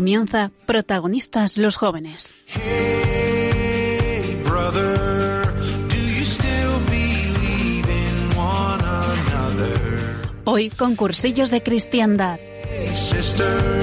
Comienza Protagonistas los jóvenes. Hey, brother? Hoy con cursillos de cristiandad. Hey, sister,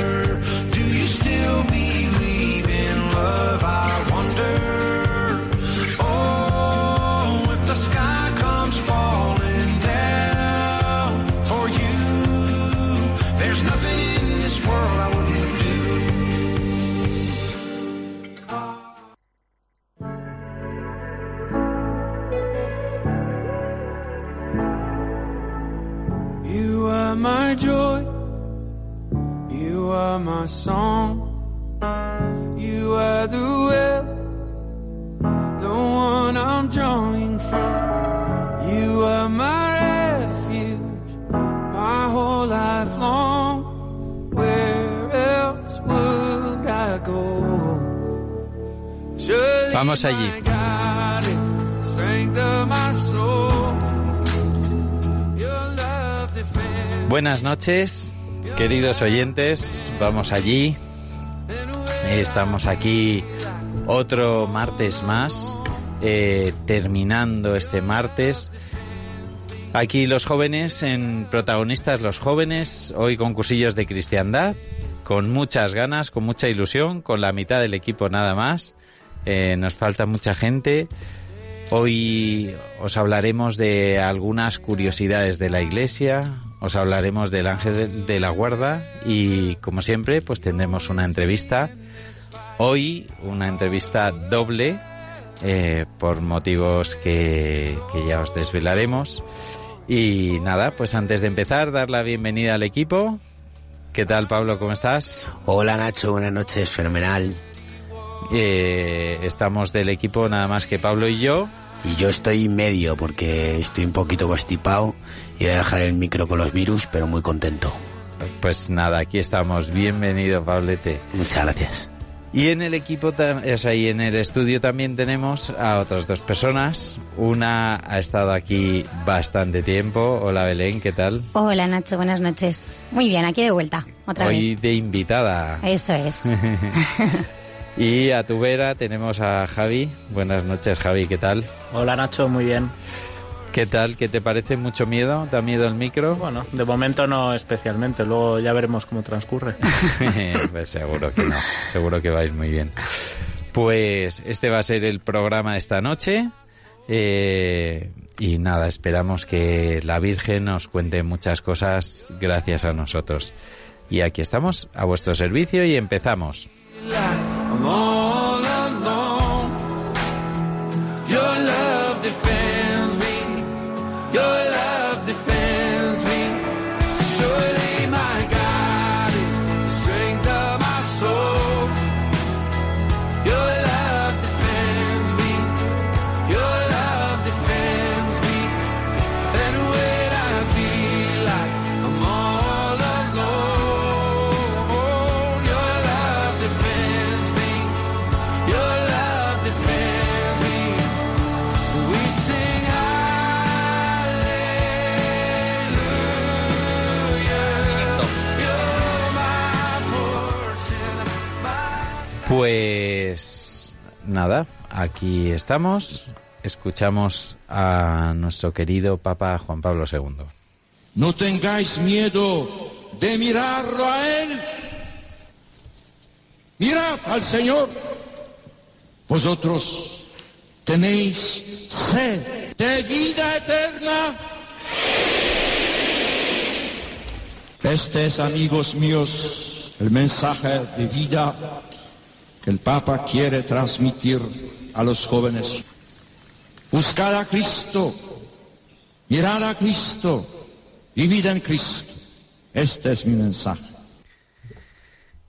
noches, queridos oyentes. Vamos allí. Estamos aquí otro martes más, eh, terminando este martes. Aquí los jóvenes, en protagonistas los jóvenes, hoy con cursillos de cristiandad, con muchas ganas, con mucha ilusión, con la mitad del equipo nada más. Eh, nos falta mucha gente. Hoy os hablaremos de algunas curiosidades de la iglesia, os hablaremos del ángel de- de la guarda y como siempre pues tendremos una entrevista. Hoy una entrevista doble eh, por motivos que, que ya os desvelaremos. Y nada, pues antes de empezar, dar la bienvenida al equipo. ¿Qué tal Pablo? ¿Cómo estás? Hola Nacho, buenas noches, fenomenal. Eh, estamos del equipo nada más que Pablo y yo. Y yo estoy medio porque estoy un poquito constipado y voy a dejar el micro con los virus, pero muy contento. Pues nada, aquí estamos. Bienvenido, Pablete. Muchas gracias. Y en el equipo, o sea, y en el estudio también tenemos a otras dos personas. Una ha estado aquí bastante tiempo. Hola Belén, ¿qué tal? Hola Nacho, buenas noches. Muy bien, aquí de vuelta, otra Hoy de invitada. vez. Eso es. Y a tu vera tenemos a Javi. Buenas noches, Javi, ¿qué tal? Hola Nacho, muy bien. ¿Qué tal? ¿Qué te parece? ¿Mucho miedo? ¿Da miedo el micro? Bueno, de momento no especialmente, luego ya veremos cómo transcurre. pues seguro que no, seguro que vais muy bien. Pues este va a ser el programa de esta noche. eh, y nada, esperamos que la Virgen nos cuente muchas cosas gracias a nosotros. Y aquí estamos, a vuestro servicio, y empezamos. I'm Pues nada, aquí estamos. Escuchamos a nuestro querido Papa Juan Pablo II. No tengáis miedo de mirarlo a Él. Mirad al Señor. Vosotros tenéis sed de vida eterna. Este es, amigos míos, el mensaje de vida que el Papa quiere transmitir a los jóvenes. Buscad a Cristo, mirad a Cristo, vivid en Cristo. Este es mi mensaje.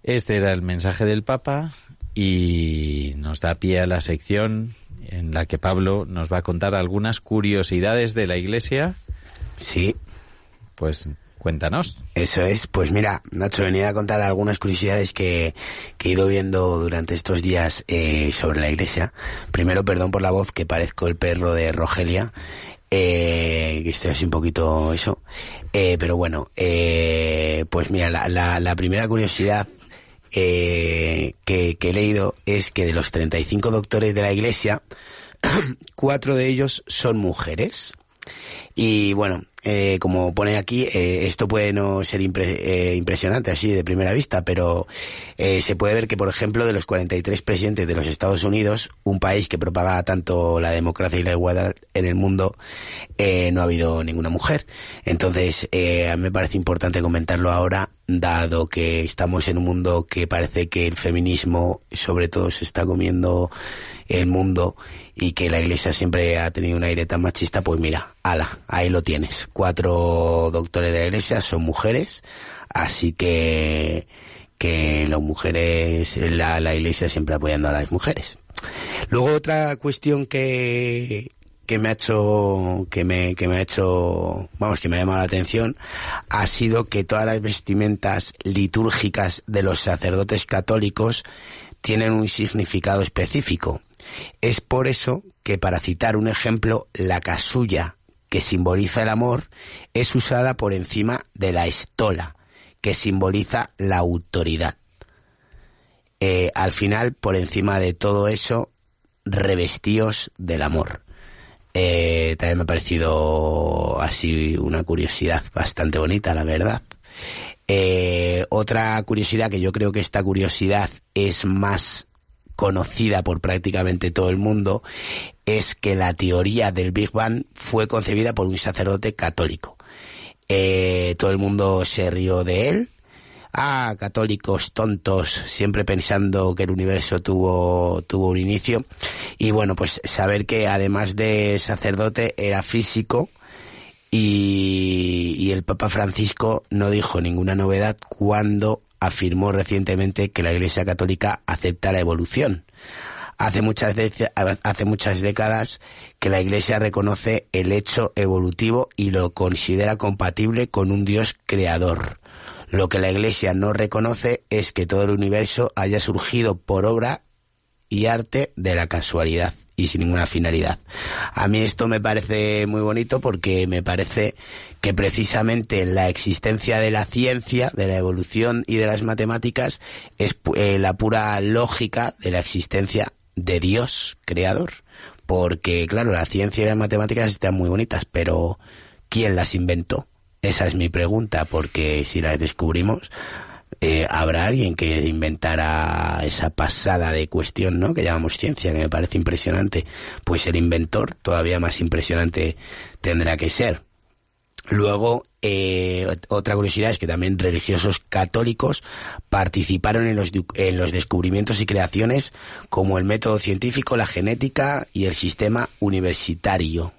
Este era el mensaje del Papa y nos da pie a la sección en la que Pablo nos va a contar algunas curiosidades de la Iglesia. Sí, Pues Cuéntanos. Eso es, pues mira, Nacho, venía a contar algunas curiosidades que, que he ido viendo durante estos días eh, sobre la iglesia. Primero, perdón por la voz, que parezco el perro de Rogelia, eh, que estoy así un poquito eso. Eh, pero bueno, eh, pues mira, la, la, la primera curiosidad eh, que, que he leído es que de los 35 doctores de la iglesia, cuatro de ellos son mujeres. Y bueno, eh, como pone aquí, eh, esto puede no ser eh, impresionante así de primera vista, pero eh, se puede ver que, por ejemplo, de los 43 presidentes de los Estados Unidos, un país que propaga tanto la democracia y la igualdad en el mundo, eh, no ha habido ninguna mujer. Entonces, eh, a mí me parece importante comentarlo ahora, dado que estamos en un mundo que parece que el feminismo, sobre todo, se está comiendo el mundo y que la iglesia siempre ha tenido un aire machista, pues mira, ala, ahí lo tienes. Cuatro doctores de la iglesia son mujeres, así que que las mujeres, la, la iglesia siempre apoyando a las mujeres. Luego otra cuestión que, que me ha hecho, que me, que me ha hecho, vamos, que me ha llamado la atención, ha sido que todas las vestimentas litúrgicas de los sacerdotes católicos tienen un significado específico. Es por eso que, para citar un ejemplo, la casulla, que simboliza el amor, es usada por encima de la estola, que simboliza la autoridad. Eh, al final, por encima de todo eso, revestíos del amor. Eh, también me ha parecido así una curiosidad bastante bonita, la verdad. Eh, otra curiosidad que yo creo que esta curiosidad es más conocida por prácticamente todo el mundo es que la teoría del Big Bang fue concebida por un sacerdote católico. Eh, todo el mundo se rió de él. Ah, católicos tontos, siempre pensando que el universo tuvo, tuvo un inicio. Y bueno, pues saber que además de sacerdote era físico y, y el Papa Francisco no dijo ninguna novedad cuando afirmó recientemente que la Iglesia Católica acepta la evolución. Hace muchas, hace muchas décadas que la Iglesia reconoce el hecho evolutivo y lo considera compatible con un Dios creador. Lo que la Iglesia no reconoce es que todo el universo haya surgido por obra y arte de la casualidad y sin ninguna finalidad. A mí esto me parece muy bonito porque me parece que precisamente la existencia de la ciencia, de la evolución y de las matemáticas es eh, la pura lógica de la existencia de Dios creador. Porque, claro, la ciencia y las matemáticas están muy bonitas, pero ¿quién las inventó? Esa es mi pregunta, porque si las descubrimos, eh, habrá alguien que inventara esa pasada de cuestión, ¿no? Que llamamos ciencia, que me parece impresionante. Pues el inventor, todavía más impresionante tendrá que ser. Luego, eh, ot- otra curiosidad es que también religiosos católicos participaron en los, en los descubrimientos y creaciones como el método científico, la genética y el sistema universitario.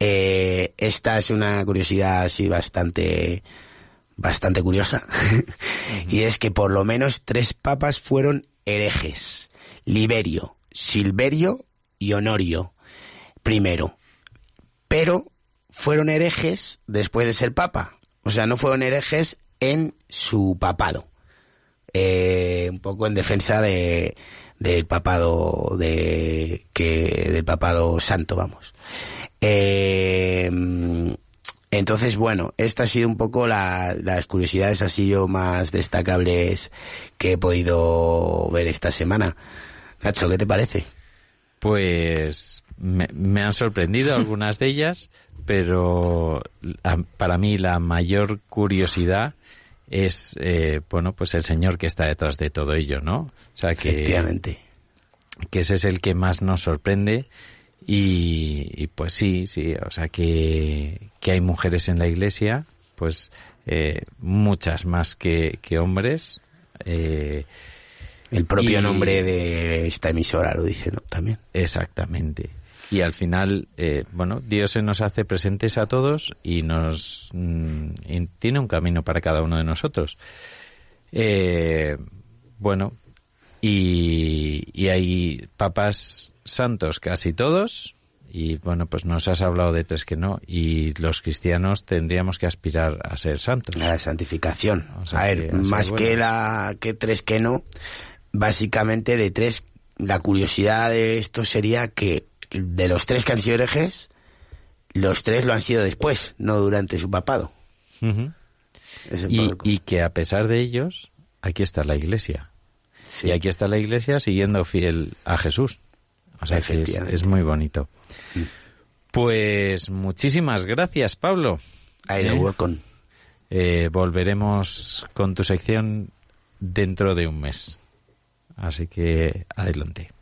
Eh, esta es una curiosidad así bastante, bastante curiosa. y es que por lo menos tres papas fueron herejes. Liberio, Silverio y Honorio. Primero. Pero fueron herejes después de ser papa. O sea, no fueron herejes en su papado. Eh, un poco en defensa de del papado de que del papado santo vamos Eh, entonces bueno esta ha sido un poco la- las curiosidades así yo más destacables que he podido ver esta semana. Nacho qué te parece Pues me, me han sorprendido algunas de ellas, pero la- para mí la mayor curiosidad es, eh, bueno, pues el señor que está detrás de todo ello, ¿no? O sea que, efectivamente. que ese es el que más nos sorprende y, y pues sí, sí, o sea que, que hay mujeres en la iglesia, pues eh, muchas más que, que hombres. Eh, el propio Y- nombre de esta emisora lo dice no también Exactamente. Y al final, eh, bueno, Dios se nos hace presentes a todos y nos mm, y tiene un camino para cada uno de nosotros. Eh, bueno, y, y hay papas santos casi todos Y bueno, pues nos has hablado de tres que no. Y los cristianos tendríamos que aspirar a ser santos. La santificación. O sea, a ver, más que la que tres que no, básicamente de tres, la curiosidad de esto sería que de los tres que han sido herejes, los tres lo han sido después, no durante su papado. Y, y que a pesar de ellos, aquí está la iglesia. Sí. Y aquí está la iglesia siguiendo fiel a Jesús. O sea, que es, muy bonito. Pues muchísimas gracias, Pablo. De ¿Eh? welcome. Eh, volveremos con tu sección dentro de un mes. Así que adelante.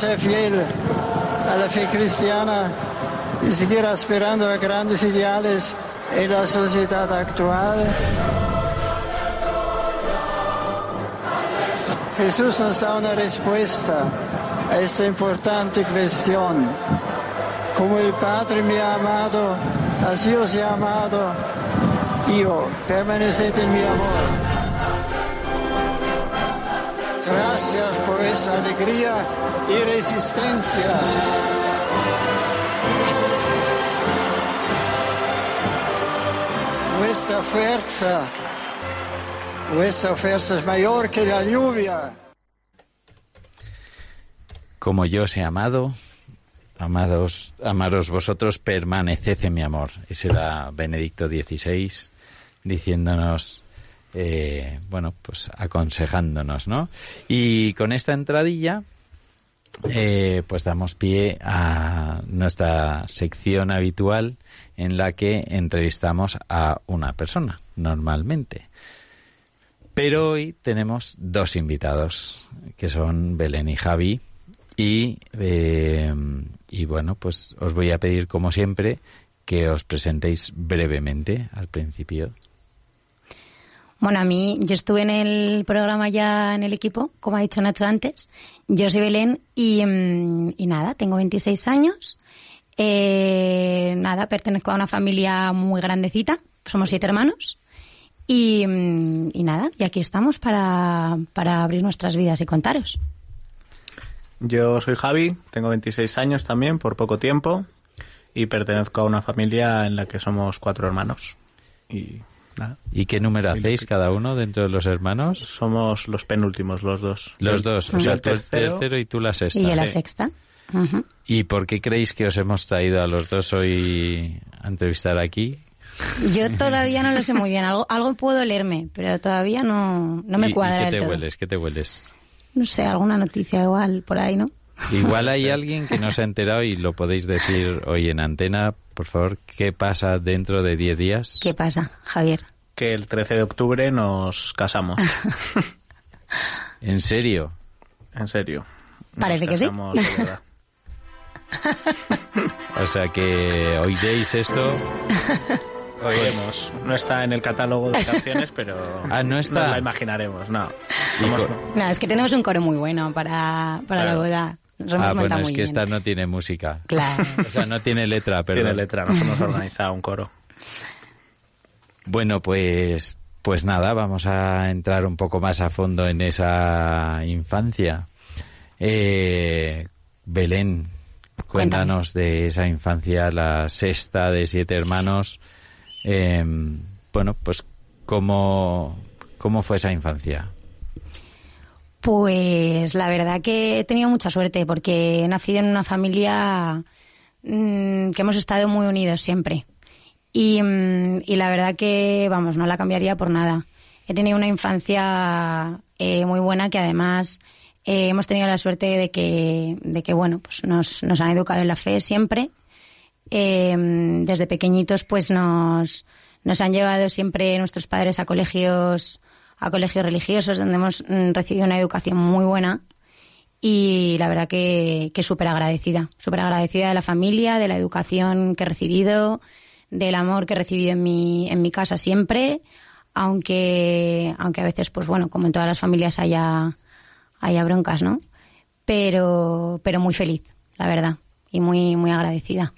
Sea fiel a la fe cristiana y seguir aspirando a grandes ideales en la sociedad actual. Jesús nos da una respuesta a esta importante cuestión. Como el Padre me ha amado, así os he amado. Yo, permaneced en mi amor. Alegría y resistencia. Vuestra fuerza, vuestra fuerza es mayor que la lluvia. Como yo os he amado, amados, amaros vosotros, permaneced en mi amor. Ese era Benedicto XVI diciéndonos, eh, bueno, pues aconsejándonos, ¿no? Y con esta entradilla, eh, pues damos pie a nuestra sección habitual en la que entrevistamos a una persona, normalmente. Pero hoy tenemos dos invitados, que son Belén y Javi. Y, eh, y bueno, pues os voy a pedir, como siempre, que os presentéis brevemente al principio. Bueno, a mí, yo estuve en el programa ya en el equipo, como ha dicho Nacho antes. Yo soy Belén y, mm, nada, tengo 26 años. Eh, nada, pertenezco a una familia muy grandecita, somos siete hermanos. Y, mm, y nada, y aquí estamos para, para abrir nuestras vidas y contaros. Yo soy Javi, tengo 26 años también, por poco tiempo, y pertenezco a una familia en la que somos cuatro hermanos. Y nada, ¿Y qué número hacéis cada uno dentro de los hermanos? somos los penúltimos, los dos. Los dos, o yo sea, el tú el tercero, tercero y tú la sexta. Y yo la sí. sexta. Ujú. ¿Y por qué creéis que os hemos traído a los dos hoy a entrevistar aquí? Yo todavía no lo sé muy bien. Algo, algo puedo leerme, pero todavía no, no me ¿Y- cuadra ¿Y qué te todo. hueles? ¿Qué te hueles? No sé, alguna noticia igual por ahí, ¿no? Igual hay alguien que no se ha enterado y lo podéis decir hoy en antena. Por favor, ¿qué pasa dentro de 10 días? ¿Qué pasa, Javier? Que el 13 de octubre nos casamos. ¿En serio? En serio. Nos Parece que sí. casamos de verdad. O sea que oiréis esto. Oiremos. No está en el catálogo de canciones, pero Ah, ¿no está? nos la imaginaremos. No. Somos- No, es que tenemos un coro muy bueno para, para la boda. Nos hemos Ah, bueno, es que bien. esta no tiene música. Claro. O sea, no tiene letra, pero. Tiene letra, nos hemos organizado un coro. Bueno, pues, pues nada, vamos a entrar un poco más a fondo en esa infancia. Eh, Belén, cuéntanos de esa infancia, la sexta de siete hermanos. Eh, bueno, pues cómo, cómo fue esa infancia. Pues la verdad que he tenido mucha suerte porque he nacido en una familia mm, que hemos estado muy unidos siempre. Y, mm, y la verdad que, vamos, no la cambiaría por nada. He tenido una infancia eh, muy buena que además eh, hemos tenido la suerte de que, de que bueno, pues nos, nos han educado en la fe siempre. Eh, desde pequeñitos pues nos, nos han llevado siempre nuestros padres a colegios a colegios religiosos donde hemos mm, recibido una educación muy buena y la verdad que, que súper agradecida, súper agradecida de la familia, de la educación que he recibido, del amor que he recibido en mi, en mi casa siempre, aunque, aunque a veces, pues bueno, como en todas las familias haya, haya broncas, ¿no? Pero, pero muy feliz, la verdad, y muy, muy agradecida.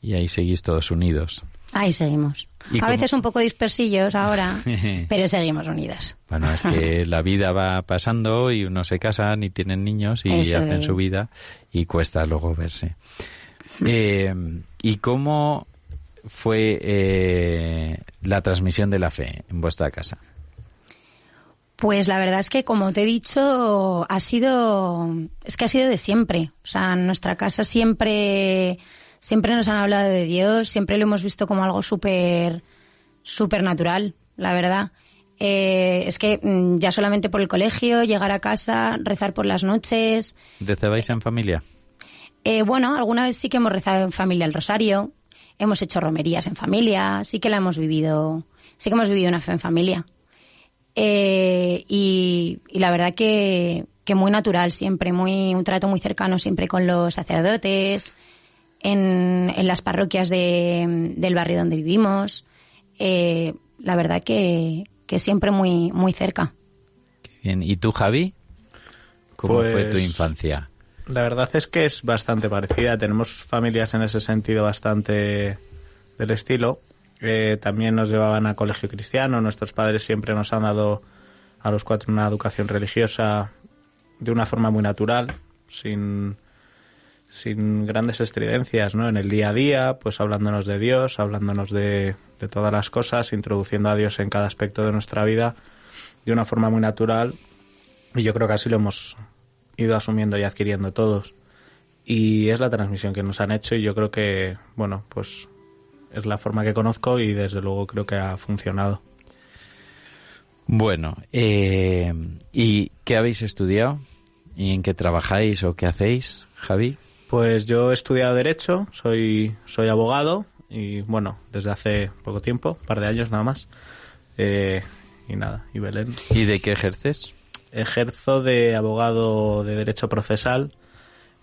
Y ahí seguís todos unidos. Ahí seguimos. ¿Y A cómo- veces un poco dispersillos ahora, pero seguimos unidos. Bueno, es que la vida va pasando y unos se casan y tienen niños y Eso hacen es. su vida y cuesta luego verse. Eh, ¿Y cómo fue eh, la transmisión de la fe en vuestra casa? Pues la verdad es que, como te he dicho, ha sido, es que ha sido de siempre. O sea, en nuestra casa siempre, siempre nos han hablado de Dios, siempre lo hemos visto como algo súper, súper natural, la verdad. Eh, es que mm, ya solamente por el colegio, llegar a casa, rezar por las noches. ¿Rezabais en familia? Eh, bueno, alguna vez sí que hemos rezado en familia el rosario, hemos hecho romerías en familia, sí que la hemos vivido, sí que hemos vivido una fe en familia. Eh, y, y la verdad que, que muy natural siempre, muy un trato muy cercano siempre con los sacerdotes, en, en las parroquias de, del barrio donde vivimos. Eh, la verdad que, que siempre muy, muy cerca. Bien. ¿Y tú, Javi? ¿Cómo Pues- fue tu infancia? La verdad es que es bastante parecida. Tenemos familias en ese sentido bastante del estilo. Eh, también nos llevaban a colegio cristiano. Nuestros padres siempre nos han dado a los cuatro una educación religiosa de una forma muy natural, sin, sin grandes estridencias, ¿no? En el día a día, pues hablándonos de Dios, hablándonos de, de todas las cosas, introduciendo a Dios en cada aspecto de nuestra vida de una forma muy natural. Y yo creo que así lo hemos ido asumiendo y adquiriendo todos. Y es la transmisión que nos han hecho y yo creo que, bueno, pues es la forma que conozco y desde luego creo que ha funcionado. Bueno, eh, ¿y qué habéis estudiado? ¿Y en qué trabajáis o qué hacéis, Javi? Pues yo he estudiado Derecho, soy, soy abogado y bueno, desde hace poco tiempo, un par de años nada más. Eh, y nada, y Belén. ¿Y de qué ejerces? Ejerzo de abogado de Derecho Procesal,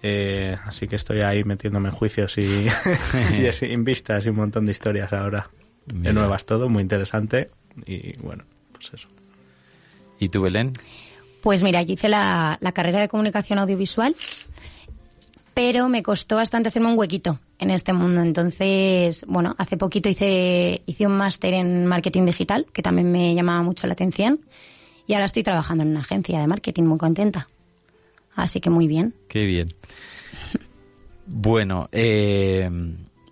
eh, así que estoy ahí metiéndome en juicios y, y es- en vistas y un montón de historias ahora. Mira. De nuevas todo, muy interesante y bueno, pues eso. ¿Y tú, Belén? Pues mira, yo hice la, la carrera de comunicación audiovisual, pero me costó bastante hacerme un huequito en este mundo. Entonces, bueno, hace poquito hice, hice un máster en marketing digital, que también me llamaba mucho la atención, y ahora estoy trabajando en una agencia de marketing muy contenta. Así que muy bien. Qué bien. Bueno, eh,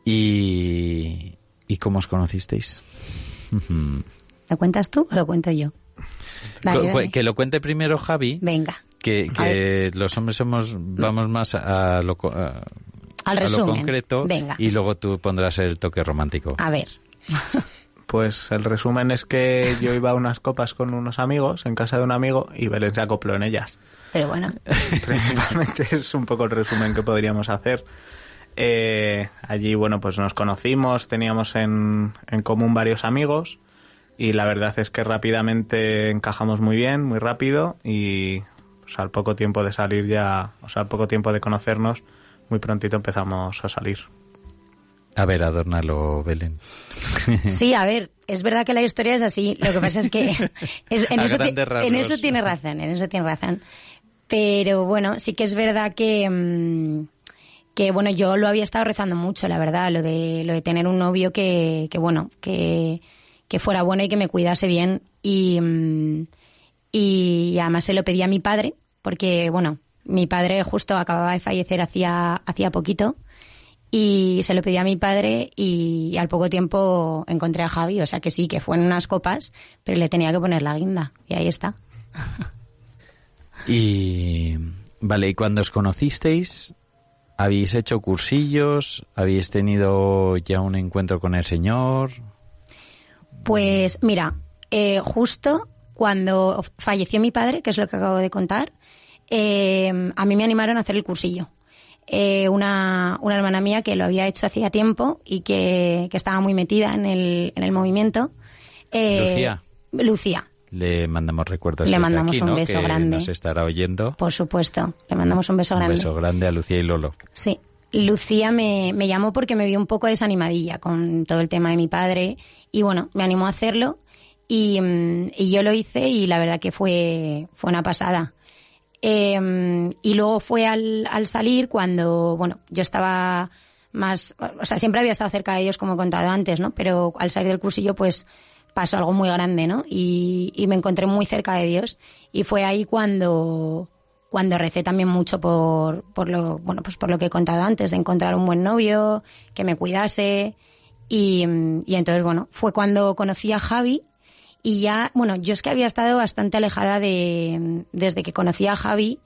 ¿y, ¿y cómo os conocisteis? ¿Lo cuentas tú o lo cuento yo? Dale, dale. Que lo cuente primero Javi, Venga. Que, que los hombres somos vamos más a lo, a- Al a lo concreto Venga. y luego tú pondrás el toque romántico. A ver. Pues el resumen es que yo iba a unas copas con unos amigos en casa de un amigo y Belén se acopló en ellas. Pero bueno, Principalmente es un poco el resumen que podríamos hacer. Eh, allí, bueno, pues nos conocimos, teníamos en, en común varios amigos y la verdad es que rápidamente encajamos muy bien, muy rápido y pues, al poco tiempo de salir ya, o sea, al poco tiempo de conocernos, muy prontito empezamos a salir. A ver, adórnalo, Belén. sí, a ver, es verdad que la historia es así. Lo que pasa es que es- en, eso en eso tiene razón, en eso tiene razón. Pero bueno, sí que es verdad que, mm, que bueno, yo lo había estado rezando mucho, la verdad, lo de, lo de tener un novio que, que bueno, que, que fuera bueno y que me cuidase bien. Y, mm, y además se lo pedí a mi padre, porque bueno, mi padre justo acababa de fallecer hacía, hacía poquito. Y se lo pedí a mi padre y al poco tiempo encontré a Javi. O sea que sí, que fue en unas copas, pero le tenía que poner la guinda. Y ahí está. Y vale, y cuando os conocisteis, ¿habéis hecho cursillos? ¿Habéis tenido ya un encuentro con el Señor? Pues mira, eh, justo cuando falleció mi padre, que es lo que acabo de contar, eh, a mí me animaron a hacer el cursillo. Eh, una, una hermana mía que lo había hecho hacía tiempo y que, que estaba muy metida en el, en el movimiento. eh, Lucía. Lucía, Le mandamos recuerdos Le mandamos aquí, un ¿no? beso que grande. nos estará oyendo. por supuesto. Le mandamos un beso Un grande. beso grande a Lucía y Lolo. Sí. Lucía me, me llamó porque me vio un poco desanimadilla con todo el tema de mi padre y bueno, me animó a hacerlo y, y yo lo hice y la verdad que fue, fue una pasada. Eh, y luego fue al, al salir cuando, bueno, yo estaba más, o sea, siempre había estado cerca de ellos como he contado antes, ¿no? Pero al salir del cursillo pues pasó algo muy grande, ¿no? Y, y me encontré muy cerca de Dios y fue ahí cuando, cuando recé también mucho por, por lo, bueno, pues por lo que he contado antes, de encontrar un buen novio, que me cuidase. Y, y entonces, bueno, fue cuando conocí a Javi y ya, bueno, yo es que había estado bastante alejada de, desde que conocí a Javi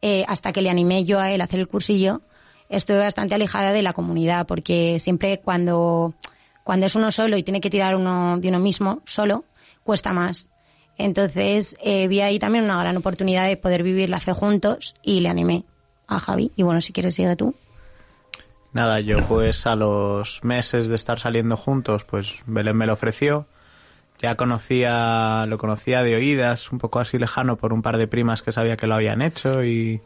eh, hasta que le animé yo a él a hacer el cursillo, estuve bastante alejada de la comunidad porque siempre cuando, cuando es uno solo y tiene que tirar uno de uno mismo solo, cuesta más. Entonces eh, vi ahí también una gran oportunidad de poder vivir la fe juntos y le animé a Javi. Y bueno, si quieres sigue tú. Nada, yo pues a los meses de estar saliendo juntos, pues Belén me lo ofreció ya conocía, lo conocía de oídas, un poco así lejano por un par de primas que sabía que lo habían hecho y,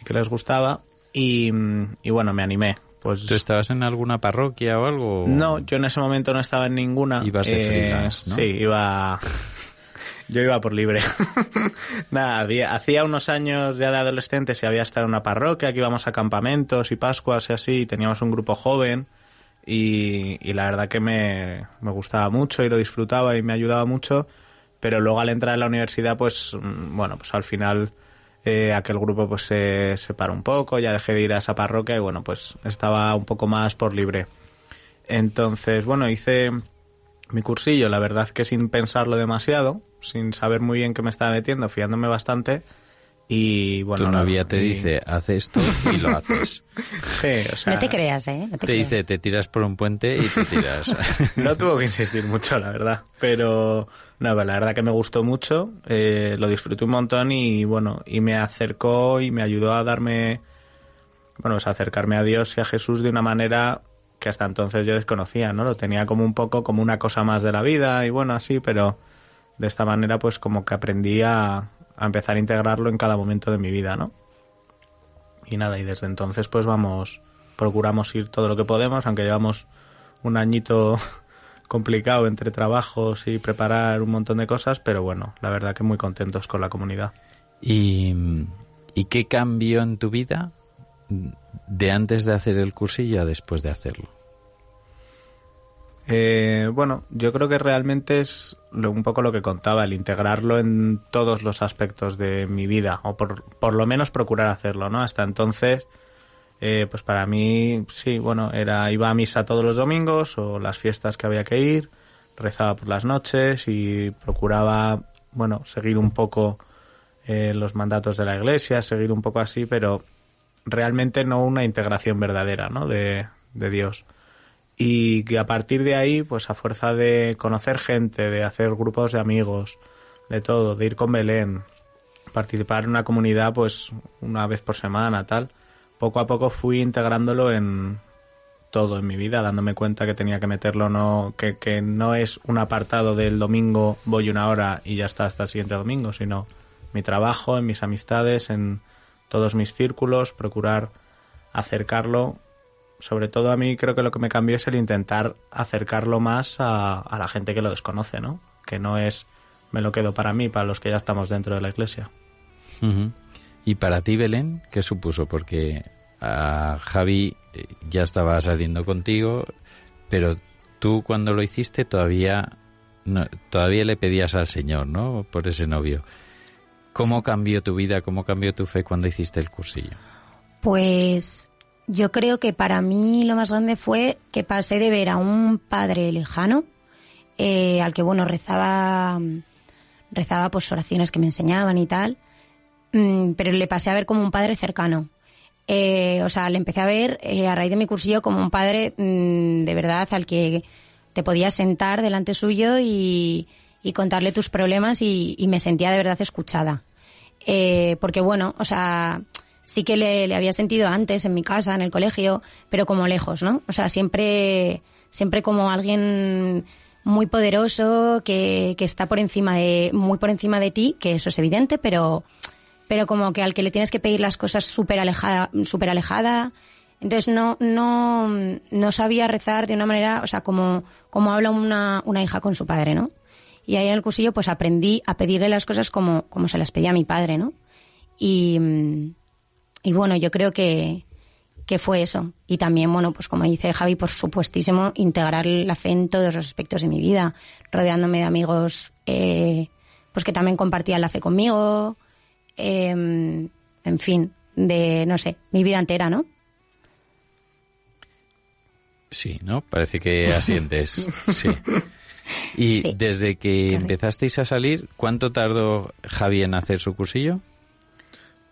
y que les gustaba. Y, y bueno, me animé. Pues ¿Tú estabas en alguna parroquia o algo? no, yo en ese momento no estaba en ninguna. Eh, Ibas de ¿no? Sí, iba. Yo iba por libre. Nada, había- hacía unos años ya de adolescente si había estado en una parroquia, que íbamos a campamentos y pascuas y así, y teníamos un grupo joven y, la verdad que me, me gustaba mucho y lo disfrutaba y me ayudaba mucho, pero luego al entrar en la universidad, pues mm, bueno, pues al final eh, aquel grupo pues se separó un poco, ya dejé de ir a esa parroquia y bueno, pues estaba un poco más por libre. Entonces, bueno, hice mi cursillo, la verdad que sin pensarlo demasiado, sin saber muy bien qué me estaba metiendo, fiándome bastante. Y bueno, tu la- novia te y- dice, haz esto y lo haces. Sí, o sea, No te creas, ¿eh? No te, Te creas. dice, te tiras por un puente y te tiras. No tuvo que insistir mucho, la verdad. Pero, no, la verdad que me gustó mucho, eh, lo disfruté un montón y, bueno, y me acercó y me ayudó a darme, bueno, pues a acercarme a Dios y a Jesús de una manera que hasta entonces yo desconocía, ¿no? Lo tenía como un poco como una cosa más de la vida y bueno, así, pero de esta manera pues como que aprendí a, a empezar a integrarlo en cada momento de mi vida, ¿no? Y nada, y desde entonces pues vamos, procuramos ir todo lo que podemos, aunque llevamos un añito complicado entre trabajos y preparar un montón de cosas, pero bueno, la verdad que muy contentos con la comunidad. ¿Y, ¿Y qué cambió en tu vida de antes de hacer el cursillo a después de hacerlo? Eh, bueno, yo creo que realmente es lo- un poco lo que contaba, el integrarlo en todos los aspectos de mi vida, o por, por lo menos procurar hacerlo, ¿no? Hasta entonces, eh, pues para mí, sí, bueno, era iba a misa todos los domingos o las fiestas que había que ir, rezaba por las noches y procuraba, bueno, seguir un poco eh, los mandatos de la iglesia, seguir un poco así, pero realmente no una integración verdadera, ¿no? De, de Dios y que a partir de ahí, pues a fuerza de conocer gente, de hacer grupos de amigos, de todo, de ir con Belén, participar en una comunidad, pues una vez por semana, tal, poco a poco fui integrándolo en todo en mi vida, dándome cuenta que tenía que meterlo, no, que, que no es un apartado del domingo, voy una hora y ya está hasta el siguiente domingo, sino mi trabajo, en mis amistades, en todos mis círculos, procurar acercarlo sobre todo a mí creo que lo que me cambió es el intentar acercarlo más a, a la gente que lo desconoce, ¿no? Que no es me lo quedo para mí, para los que ya estamos dentro de la iglesia. ¿Y para ti, Belén, qué supuso? Porque a Javi eh, ya estaba saliendo contigo, pero tú cuando lo hiciste todavía, no- todavía le pedías al Señor, ¿no? Por ese novio. ¿Cómo cambió tu vida, cómo cambió tu fe cuando hiciste el cursillo? Pues yo creo que para mí lo más grande fue que pasé de ver a un padre lejano, eh, al que bueno rezaba, rezaba pues oraciones que me enseñaban y tal, mm, pero le pasé a ver como un padre cercano. Eh, o sea, le empecé a ver eh, a raíz de mi cursillo como un padre mm, de verdad al que te podías sentar delante suyo y, contarle tus problemas y, me sentía de verdad escuchada. Porque bueno, o sea, sí que le, le había sentido antes en mi casa, en el colegio, pero como lejos, ¿no? O sea, siempre, siempre como alguien muy poderoso que, que está por encima de, muy por encima de ti, que eso es evidente, pero, pero como que al que le tienes que pedir las cosas súper alejada, súper alejada. Entonces no, no, no sabía rezar de una manera, o sea, como, como habla una, una hija con su padre, ¿no? Y ahí en el cursillo pues aprendí a pedirle las cosas como, como se las pedía a mi padre, ¿no? Y, y bueno, yo creo que, que fue eso. Y también, bueno, pues como dice Javi, por supuestísimo, integrar la fe en todos los aspectos de mi vida, rodeándome de amigos eh, pues que también compartían la fe conmigo, eh, en fin, de, no sé, mi vida entera, ¿no? Sí, ¿no? Parece que asientes. Sí. Y Sí, desde que empezasteis a salir, ¿cuánto tardó Javi en hacer su cursillo?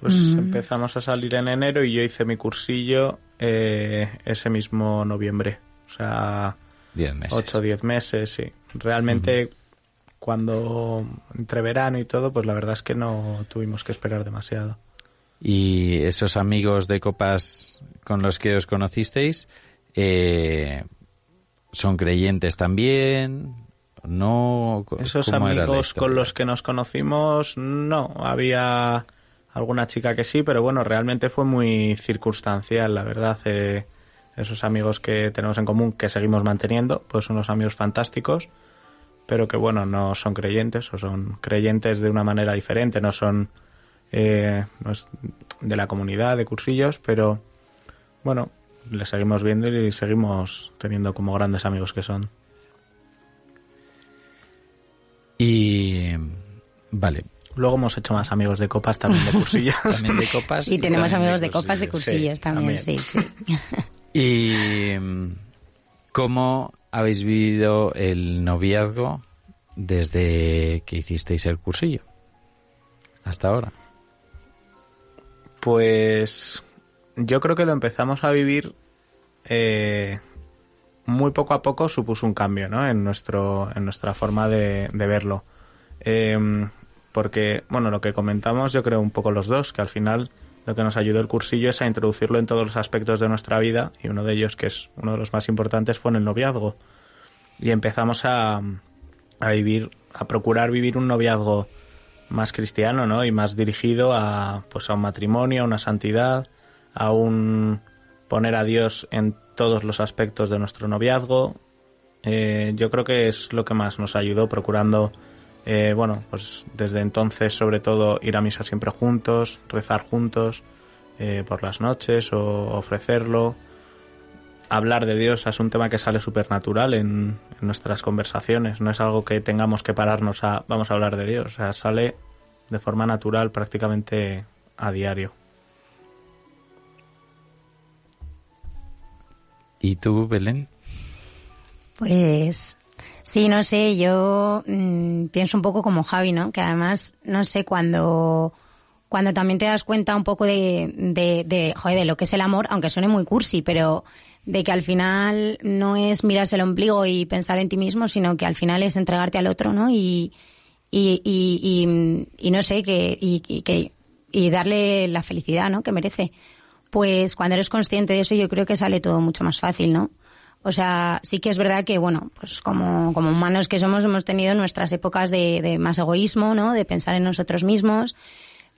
Pues Mm. empezamos a salir en enero y yo hice mi cursillo eh, ese mismo noviembre. O sea, Diez meses. 8 o 10 meses, sí. Realmente, cuando entre verano y todo, pues la verdad es que no tuvimos que esperar demasiado. Y esos amigos de copas con los que os conocisteis, eh, ¿son creyentes también? No, Esos ¿cómo era la amigos con los que nos conocimos, no. Había alguna chica que sí, pero bueno, realmente fue muy circunstancial, la verdad. eh, esos amigos que tenemos en común, que seguimos manteniendo, pues son unos amigos fantásticos, pero que bueno, no son creyentes o son creyentes de una manera diferente, no son eh, no es de la comunidad, de cursillos, pero bueno, les seguimos viendo y seguimos teniendo como grandes amigos que son. Y vale, Luego hemos hecho más amigos de copas también de cursillos. también de copas. Sí, y tenemos amigos de copas de cursillos. Sí, también, sí, también. sí. ¿Y cómo habéis vivido el noviazgo desde que hicisteis el cursillo? Hasta ahora. Pues yo creo que lo empezamos a vivir eh, muy poco a poco supuso un cambio ¿no? en, nuestro, en nuestra forma de, de verlo. Eh, porque, bueno, lo que comentamos yo creo un poco los dos, que al final lo que nos ayudó el cursillo es a introducirlo en todos los aspectos de nuestra vida y uno de ellos, que es uno de los más importantes, fue en el noviazgo. Y empezamos a, a vivir, a procurar vivir un noviazgo más cristiano, ¿no? Y más dirigido a, pues a un matrimonio, a una santidad, a un poner a Dios en todos los aspectos de nuestro noviazgo. Eh, yo creo que es lo que más nos ayudó, procurando, eh, bueno, pues desde entonces sobre todo ir a misa siempre juntos, rezar juntos eh, por las noches o ofrecerlo. Hablar de Dios es un tema que sale súper natural en, en nuestras conversaciones, no es algo que tengamos que pararnos a vamos a hablar de Dios, o sea, sale de forma natural prácticamente a diario. ¿Y tú, Belén? Pues sí, no sé, yo mm, pienso un poco como Javi, ¿no? Que además, no sé, cuando, cuando también te das cuenta un poco de, de, de, joder, de lo que es el amor, aunque suene muy cursi, pero de que al final no es mirarse el ombligo y pensar en ti mismo, sino que al final es entregarte al otro, ¿no? Y, y, y, y, y no sé, que, y, y que, y darle la felicidad, ¿no? Que merece. Pues cuando eres consciente de eso, yo creo que sale todo mucho más fácil, ¿no? O sea, sí que es verdad que, bueno, pues como, como humanos que somos, hemos tenido nuestras épocas de, más egoísmo, ¿no? De pensar en nosotros mismos,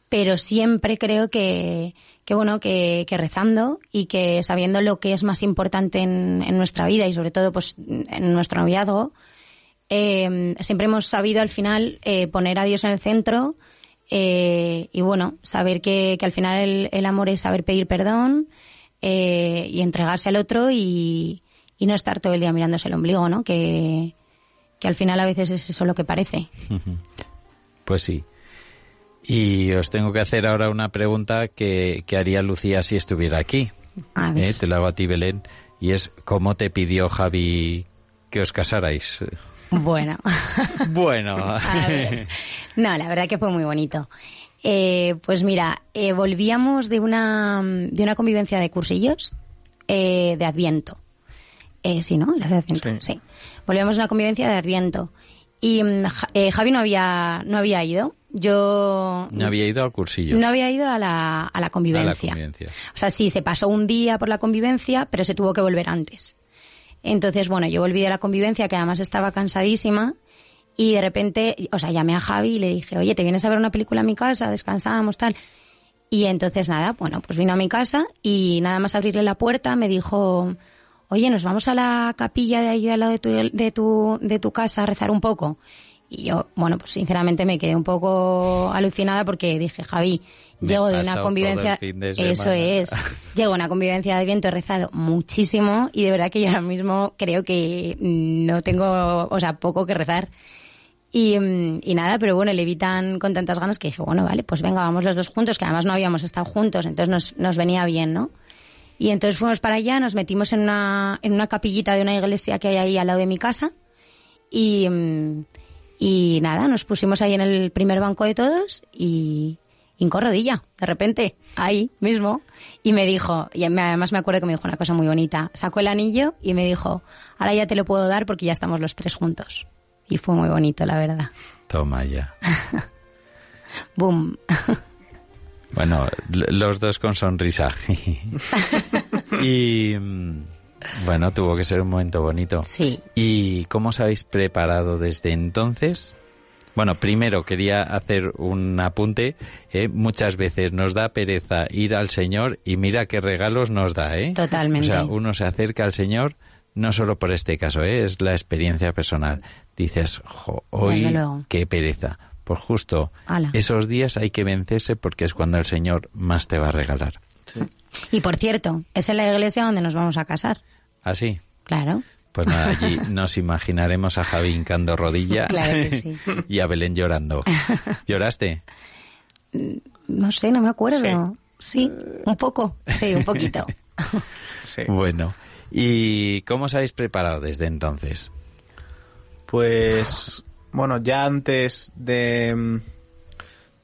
pero siempre creo que, que bueno, que, rezando y que sabiendo lo que es más importante en, nuestra vida y sobre todo, pues, en nuestro noviazgo, eh, siempre hemos sabido al final eh, poner a Dios en el centro eh, y bueno, saber que, que al final el, el amor es saber pedir perdón eh, y entregarse al otro y, y no estar todo el día mirándose el ombligo, ¿no? Que, que al final a veces es eso lo que parece. Pues sí. Y os tengo que hacer ahora una pregunta que, que haría Lucía si estuviera aquí. A ver. Eh, Te la hago a ti, Belén. Y es, ¿cómo te pidió Javi que os casarais? Bueno. Bueno, A ver. No, la verdad que fue muy bonito. Eh, pues mira, eh, volvíamos de una, de una convivencia de cursillos eh, de Adviento. Eh, sí, ¿no? Era de Adviento, Sí. sí. Volvíamos de una convivencia de Adviento. Y mm, eh, Javi no había, no había ido. Yo no había ido al cursillo. no había ido a la, a la a convivencia. la convivencia. O sea, sí, se pasó un día por la convivencia, pero se tuvo que volver antes. Entonces, bueno, yo volví de la convivencia, que además estaba cansadísima, y de repente, o sea, llamé a Javi y le dije, oye, ¿te vienes a ver una película a mi casa? Descansamos, tal. Y entonces, nada, bueno, pues vino a mi casa y nada más abrirle la puerta me dijo, oye, nos vamos a la capilla de ahí al lado de tu, de tu, de tu casa a rezar un poco. Y yo, bueno, pues sinceramente me quedé un poco alucinada porque dije, Javi, Me llego de una convivencia, de eso es, llego a una convivencia de viento, he rezado muchísimo y de verdad que yo ahora mismo creo que no tengo, o sea, poco que rezar. Y, y nada, pero bueno, le vi tan con tantas ganas que dije, bueno, vale, pues venga, vamos los dos juntos, que además no habíamos estado juntos, entonces nos, nos venía bien, ¿no? Y entonces fuimos para allá, nos metimos en una, en una capillita de una iglesia que hay ahí al lado de mi casa y, mm, y nada, nos pusimos ahí en el primer banco de todos y hincó rodilla, de repente, ahí mismo, y me dijo, y además me acuerdo que me dijo una cosa muy bonita, sacó el anillo y me dijo, ahora ya te lo puedo dar porque ya estamos los tres juntos. Y fue muy bonito, la verdad. Toma ya. Boom. Bueno, los dos con sonrisa. y mm, Bueno, tuvo que ser un momento bonito. Sí. ¿Y cómo os habéis preparado desde entonces? Bueno, primero quería hacer un apunte. ¿eh? Muchas veces nos da pereza ir al Señor y mira qué regalos nos da, ¿eh? Totalmente. O sea, uno se acerca al Señor no solo por este caso, ¿eh? es la experiencia personal. Dices, jo, hoy qué pereza. Pues justo Ala. esos días hay que vencerse porque es cuando el Señor más te va a regalar. Y por cierto, es en la iglesia donde nos vamos a casar. Así. Claro. Pues nada, allí nos imaginaremos a Javi hincando rodilla Claro que sí. y a Belén llorando. ¿Lloraste? No sé, no me acuerdo. Sí, un poco. Sí, un poquito. Sí. Bueno, ¿y cómo os habéis preparado desde entonces? Pues bueno, ya antes de mm,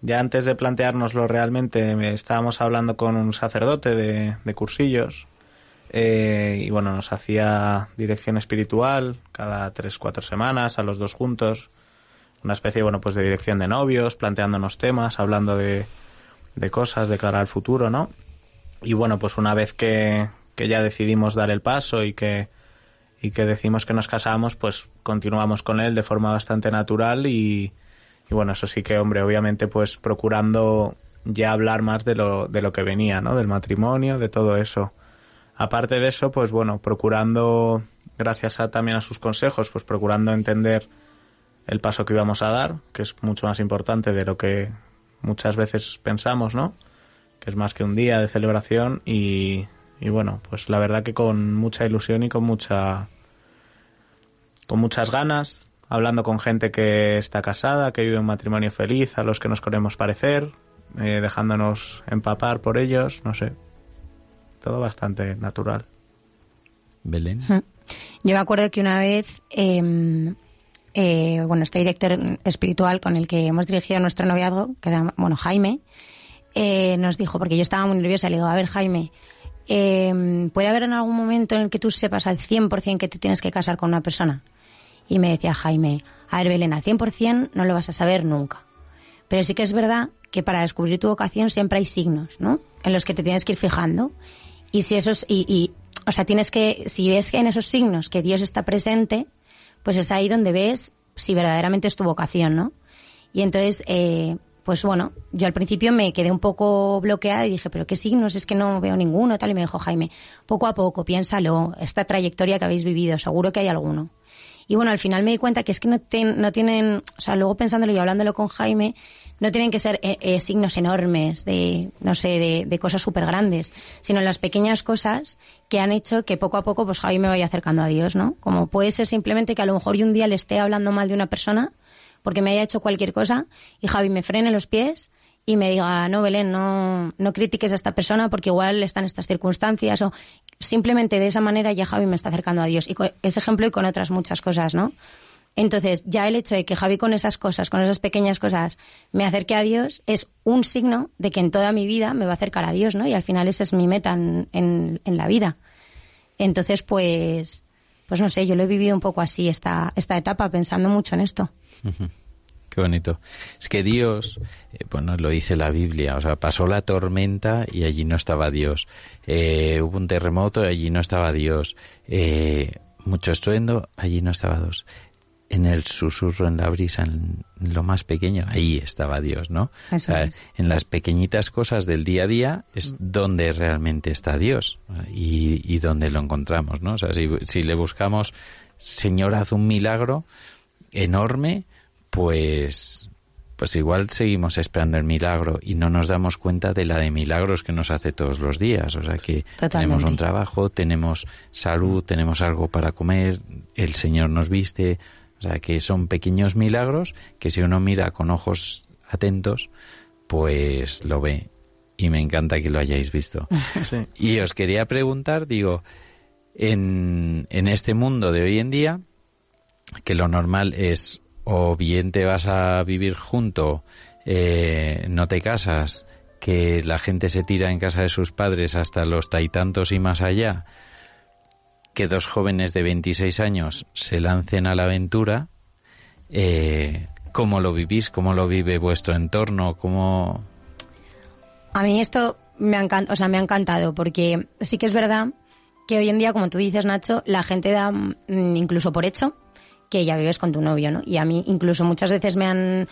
ya antes de planteárnoslo realmente me estábamos hablando con un sacerdote de, de cursillos eh, y bueno nos hacía dirección espiritual cada tres cuatro semanas a los dos juntos. Una especie bueno pues de dirección de novios planteándonos temas hablando de, de cosas de cara al futuro no y bueno pues una vez que, que ya decidimos dar el paso y que y que decimos que nos casamos, pues continuamos con él de forma bastante natural y, bueno, eso sí que, hombre, obviamente pues procurando ya hablar más de lo, de lo que venía, ¿no? Del matrimonio, de todo eso. Aparte de eso, pues bueno, procurando, gracias a, también a sus consejos, pues procurando entender el paso que íbamos a dar, que es mucho más importante de lo que muchas veces pensamos, ¿no? Que es más que un día de celebración y, y bueno, pues la verdad que con mucha ilusión y con mucha con muchas ganas, hablando con gente que está casada, que vive un matrimonio feliz, a los que nos queremos parecer, eh, dejándonos empapar por ellos, no sé. Todo bastante natural. Belén. Yo me acuerdo que una vez, eh, eh, bueno, este director espiritual con el que hemos dirigido nuestro noviazgo, que era, bueno, Jaime, eh, nos dijo, porque yo estaba muy nerviosa, le digo, a ver, Jaime, eh, ¿puede haber en algún momento en el que tú sepas al 100% que te tienes que casar con una persona? Y me decía Jaime, a ver, Belén, al 100% no lo vas a saber nunca. Pero sí que es verdad que para descubrir tu vocación siempre hay signos, ¿no? En los que te tienes que ir fijando. Y si esos, y, y, o sea, tienes que, si ves que en esos signos que Dios está presente, pues es ahí donde ves si verdaderamente es tu vocación, ¿no? Y entonces, eh, pues bueno, yo al principio me quedé un poco bloqueada y dije, pero ¿qué signos? Es que no veo ninguno, tal. Y me dijo Jaime, poco a poco, piénsalo, esta trayectoria que habéis vivido, seguro que hay alguno. Y bueno, al final me di cuenta que es que no, ten- no tienen, o sea, luego pensándolo y hablándolo con Jaime, no tienen que ser eh, eh, signos enormes de, no sé, de, de cosas súper grandes, sino las pequeñas cosas que han hecho que poco a poco pues Jaime me vaya acercando a Dios, ¿no? Como puede ser simplemente que a lo mejor yo un día le esté hablando mal de una persona porque me haya hecho cualquier cosa y Javi me frene los pies y me diga, no, Belén, no, no critiques a esta persona porque igual está en estas circunstancias o simplemente de esa manera ya Javi me está acercando a Dios. Y con ese ejemplo y con otras muchas cosas, ¿no? Entonces, ya el hecho de que Javi con esas cosas, con esas pequeñas cosas, me acerque a Dios es un signo de que en toda mi vida me va a acercar a Dios, ¿no? Y al final esa es mi meta en, en la vida. Entonces, pues, pues no sé, yo lo he vivido un poco así esta, esta etapa, pensando mucho en esto. Qué bonito. Es que Dios, eh, bueno, lo dice la Biblia, o sea, pasó la tormenta y allí no estaba Dios. Eh, hubo un terremoto y allí no estaba Dios. Eh, mucho estruendo, allí no estaba Dios. En el susurro, en la brisa, en lo más pequeño, ahí estaba Dios, ¿no? Eso O sea, es. En las pequeñitas cosas del día a día es donde realmente está Dios y, y donde lo encontramos, ¿no? O sea, si, si le buscamos, Señor, haz un milagro enorme, pues pues igual seguimos esperando el milagro y no nos damos cuenta de la de milagros que nos hace todos los días. O sea que Totalmente. tenemos un trabajo, tenemos salud, tenemos algo para comer, el Señor nos viste. O sea que son pequeños milagros que si uno mira con ojos atentos, pues lo ve. Y me encanta que lo hayáis visto. Sí. Y os quería preguntar, digo, en, en este mundo de hoy en día, que lo normal es o bien te vas a vivir junto, eh, no te casas, que la gente se tira en casa de sus padres hasta los taitantos y más allá, que dos jóvenes de 26 años se lancen a la aventura, eh, ¿cómo lo vivís? ¿Cómo lo vive vuestro entorno? ¿Cómo...? A mí esto me ha, encan- o sea, me ha encantado porque sí que es verdad que hoy en día, como tú dices, Nacho, la gente da mm, incluso por hecho que ya vives con tu novio, ¿no? Y a mí incluso muchas veces me han,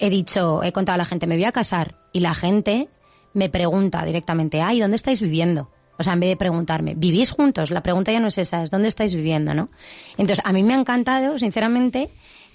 he dicho, he contado a la gente, me voy a casar, y la gente me pregunta directamente, ay, ¿dónde estáis viviendo? O sea, en vez de preguntarme, ¿vivís juntos? La pregunta ya no es esa, es ¿dónde estáis viviendo, no? Entonces, a mí me ha encantado, sinceramente,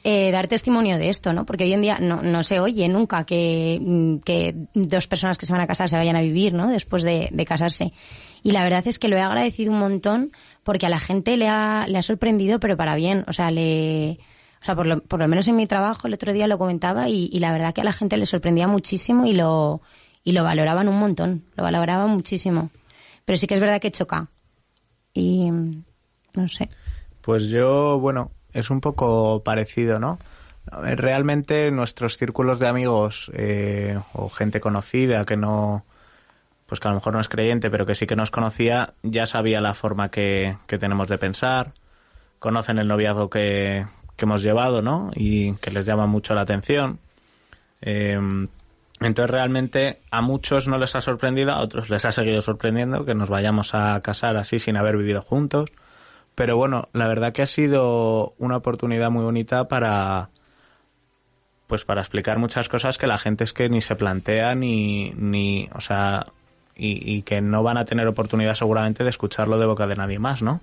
eh, dar testimonio de esto, ¿no? Porque hoy en día no, no se oye nunca que, mm, que dos personas que se van a casar se vayan a vivir, ¿no? Después de, de casarse. Y la verdad es que lo he agradecido un montón porque a la gente le ha, le ha sorprendido, pero para bien. O sea, le, o sea, por lo, por lo menos en mi trabajo el otro día lo comentaba y, y la verdad que a la gente le sorprendía muchísimo y lo, y lo valoraban un montón. Lo valoraban muchísimo. Pero sí que es verdad que choca. Y no sé. Pues yo, bueno, es un poco parecido, ¿no? Realmente nuestros círculos de amigos eh, o gente conocida que no, pues que a lo mejor no es creyente, pero que sí que nos conocía, ya sabía la forma que, que tenemos de pensar, conocen el noviazgo que, que hemos llevado, ¿no? Y que les llama mucho la atención. Eh, entonces realmente a muchos no les ha sorprendido, a otros les ha seguido sorprendiendo que nos vayamos a casar así sin haber vivido juntos. Pero bueno, la verdad que ha sido una oportunidad muy bonita para pues para explicar muchas cosas que la gente es que ni se plantea ni, ni o sea, y, y que no van a tener oportunidad seguramente de escucharlo de boca de nadie más, ¿no?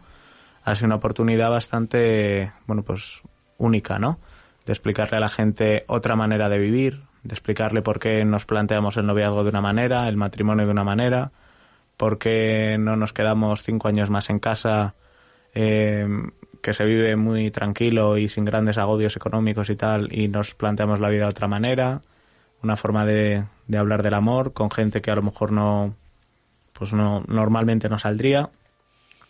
Ha sido una oportunidad bastante, bueno, pues única, ¿no? De explicarle a la gente otra manera de vivir, de explicarle por qué nos planteamos el noviazgo de una manera, el matrimonio de una manera, por qué no nos quedamos cinco años más en casa, eh, que se vive muy tranquilo y sin grandes agobios económicos y tal, y nos planteamos la vida de otra manera, una forma de, de hablar del amor con gente que a lo mejor no, pues no, normalmente no saldría.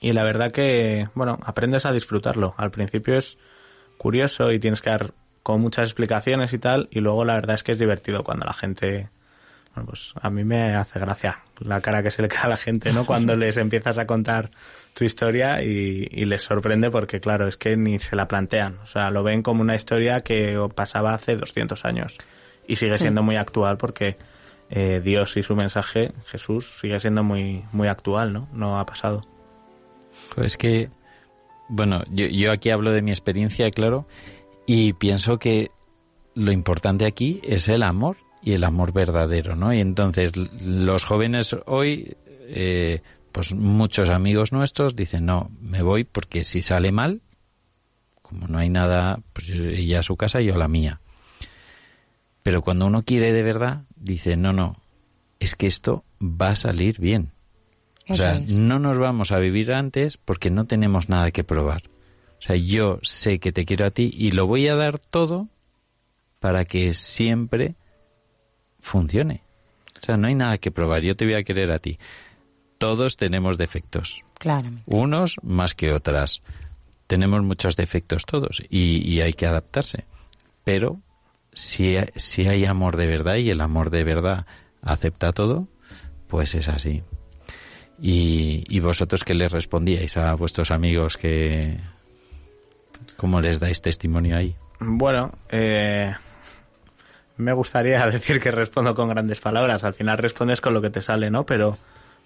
Y la verdad que, bueno, aprendes a disfrutarlo. Al principio es curioso y tienes que dar con muchas explicaciones y tal, y luego la verdad es que es divertido cuando la gente, bueno, pues a mí me hace gracia la cara que se le queda a la gente, ¿no? Cuando les empiezas a contar tu historia y, y les sorprende porque, claro, es que ni se la plantean, o sea, lo ven como una historia que pasaba hace 200 años y sigue siendo muy actual porque eh, Dios y su mensaje, Jesús, sigue siendo muy, muy actual, ¿no? No ha pasado. Pues que, bueno, yo, yo aquí hablo de mi experiencia, claro, y pienso que lo importante aquí es el amor y el amor verdadero, ¿no? Y entonces los jóvenes hoy, eh, pues muchos amigos nuestros dicen, no, me voy porque si sale mal, como no hay nada, pues ella a su casa y yo a la mía. Pero cuando uno quiere de verdad, dice, no, no, es que esto va a salir bien. O sea, es. no nos vamos a vivir antes porque no tenemos nada que probar. O sea, yo sé que te quiero a ti y lo voy a dar todo para que siempre funcione. O sea, no hay nada que probar. Yo te voy a querer a ti. Todos tenemos defectos. Claramente. Unos más que otras. Tenemos muchos defectos todos y, y hay que adaptarse. Pero si, si hay amor de verdad y el amor de verdad acepta todo, pues es así. Y, y vosotros que les respondíais a vuestros amigos que... ¿Cómo les dais testimonio ahí? Bueno, eh, me gustaría decir que respondo con grandes palabras. Al final respondes con lo que te sale, ¿no? Pero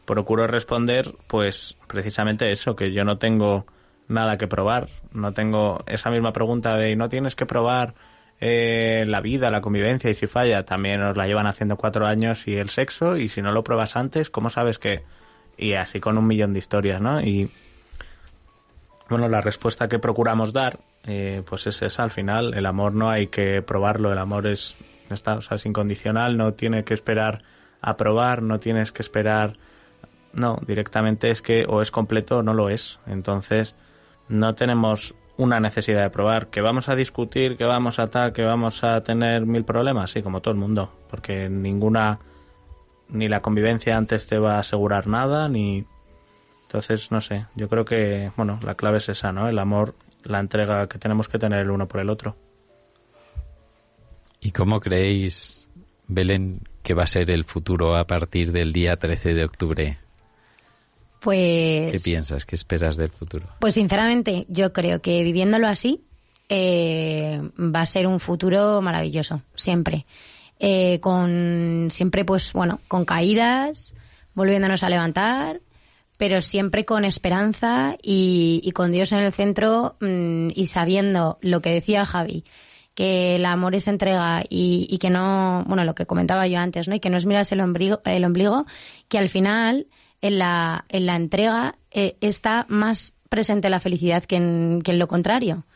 procuro responder, pues, precisamente eso, que yo no tengo nada que probar. No tengo esa misma pregunta de no tienes que probar eh, la vida, la convivencia y si falla, también nos la llevan haciendo cuatro años y el sexo y si no lo pruebas antes, ¿cómo sabes que...? Y así con un millón de historias, ¿no? Y bueno, la respuesta que procuramos dar, eh, pues es esa al final. El amor no hay que probarlo, el amor es, está, o sea, es incondicional, no tiene que esperar a probar, no tienes que esperar. No, directamente es que o es completo o no lo es. Entonces, no tenemos una necesidad de probar. Que vamos a discutir, que vamos a tal, que vamos a tener mil problemas, sí, como todo el mundo. Porque ninguna, ni la convivencia antes te va a asegurar nada, ni entonces, no sé, yo creo que, bueno, la clave es esa, ¿no? El amor, la entrega que tenemos que tener el uno por el otro. ¿Y cómo creéis, Belén, que va a ser el futuro a partir del día 13 de octubre? Pues... ¿Qué piensas? ¿Qué esperas del futuro? Pues sinceramente, yo creo que viviéndolo así eh, va a ser un futuro maravilloso, siempre. Eh, con siempre, pues bueno, con caídas, volviéndonos a levantar, pero siempre con esperanza y, y con Dios en el centro mm, y sabiendo lo que decía Javi, que el amor es entrega y, y que no, bueno, lo que comentaba yo antes, ¿no? Y que no es miras el ombligo, el ombligo que al final en la, en la entrega eh, está más presente la felicidad que en, que en lo contrario.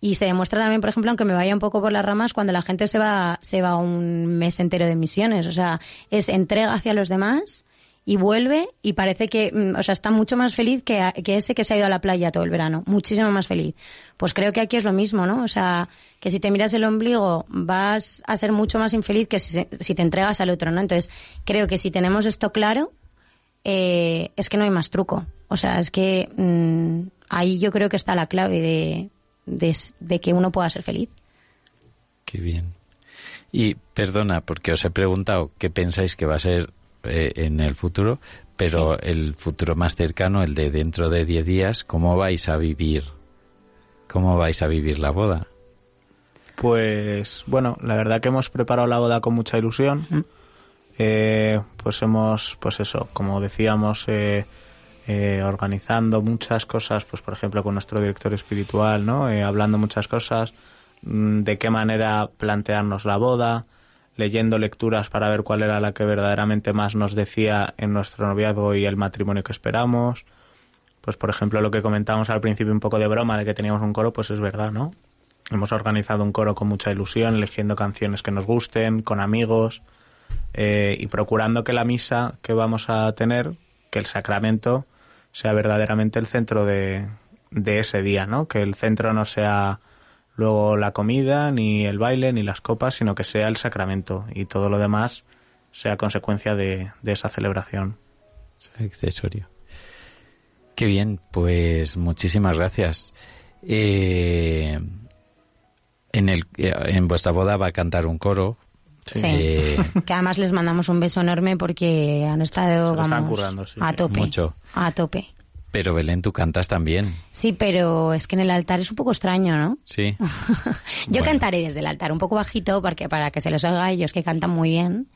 Y se demuestra también, por ejemplo, aunque me vaya un poco por las ramas, cuando la gente se va, se va un mes entero de misiones. O sea, es entrega hacia los demás y vuelve y parece que, mm, o sea, está mucho más feliz que, que ese que se ha ido a la playa todo el verano. Muchísimo más feliz. Pues creo que aquí es lo mismo, ¿no? O sea, que si te miras el ombligo vas a ser mucho más infeliz que si, si te entregas al otro, ¿no? Entonces, creo que si tenemos esto claro, eh, es que no hay más truco. O sea, es que mm, ahí yo creo que está la clave de, de, de que uno pueda ser feliz. Qué bien. Y perdona, porque os he preguntado qué pensáis que va a ser eh, en el futuro, pero el futuro más cercano, el de dentro de 10 días, ¿cómo vais a vivir? ¿Cómo vais a vivir la boda? Pues bueno, la verdad que hemos preparado la boda con mucha ilusión. Eh, pues hemos, pues eso, como decíamos, eh, eh, organizando muchas cosas, pues por ejemplo con nuestro director espiritual, ¿no? Eh, hablando muchas cosas, mm, de qué manera plantearnos la boda, leyendo lecturas para ver cuál era la que verdaderamente más nos decía en nuestro noviazgo y el matrimonio que esperamos. Pues por ejemplo lo que comentábamos al principio un poco de broma de que teníamos un coro, pues es verdad, ¿no? Hemos organizado un coro con mucha ilusión, eligiendo canciones que nos gusten, con amigos eh, y procurando que la misa que vamos a tener, que el sacramento, sea verdaderamente el centro de, de ese día, ¿no? Que el centro no sea luego la comida, ni el baile, ni las copas, sino que sea el sacramento y todo lo demás sea consecuencia de, de esa celebración. Es accesorio. Qué bien, pues muchísimas gracias. Eh, en, el, eh, en vuestra boda va a cantar un coro. Sí. Eh, Que además les mandamos un beso enorme porque han estado, Se lo están vamos, currando, sí, a tope. Mucho. A tope. Pero Belén, tú cantas también. Sí, pero es que en el altar es un poco extraño, ¿no? Sí. Yo Bueno. cantaré desde el altar, un poco bajito, porque para que se los oiga a ellos que cantan muy bien,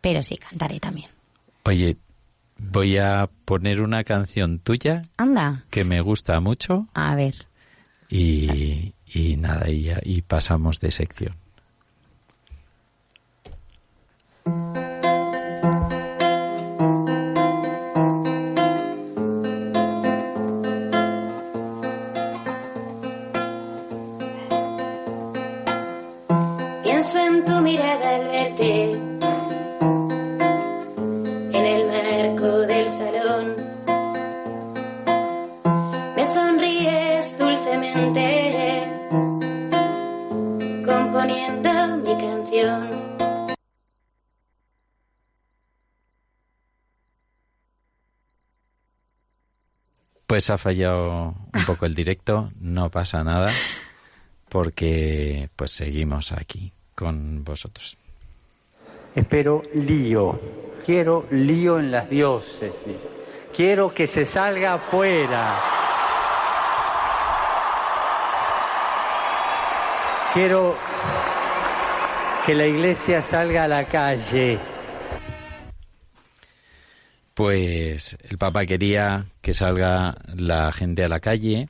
pero sí, cantaré también. Oye, voy a poner una canción tuya Anda, que me gusta mucho a ver. y, y nada, y, ya- y pasamos de sección. Mirada al verte en el marco del salón. Me sonríes dulcemente componiendo mi canción. Pues ha fallado un poco el directo, no pasa nada, porque pues seguimos aquí con vosotros. Espero lío. Quiero lío en las diócesis. Quiero que se salga afuera. Quiero que la iglesia salga a la calle. Pues el Papa quería que salga la gente a la calle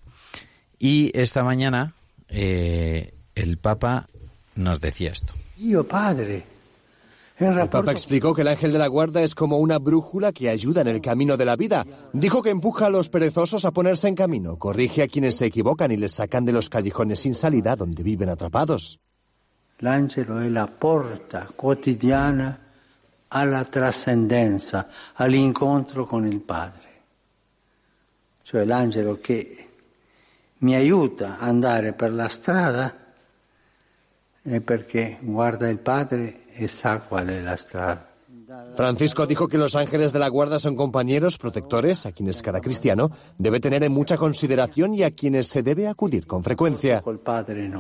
y esta mañana eh, el Papa nos decía esto. Padre. El Papa explicó que el ángel de la guarda es como una brújula que ayuda en el camino de la vida. Dijo que empuja a los perezosos a ponerse en camino, corrige a quienes se equivocan y les sacan de los callejones sin salida donde viven atrapados. L'angelo è la porta quotidiana alla trascendenza, all'incontro con il Padre. Cioè l'angelo che mi aiuta ad andare per la strada guarda Padre e strada. Francisco dijo que los ángeles de la guarda son compañeros, protectores, a quienes cada cristiano debe tener en mucha consideración y a quienes se debe acudir con frecuencia. Padre.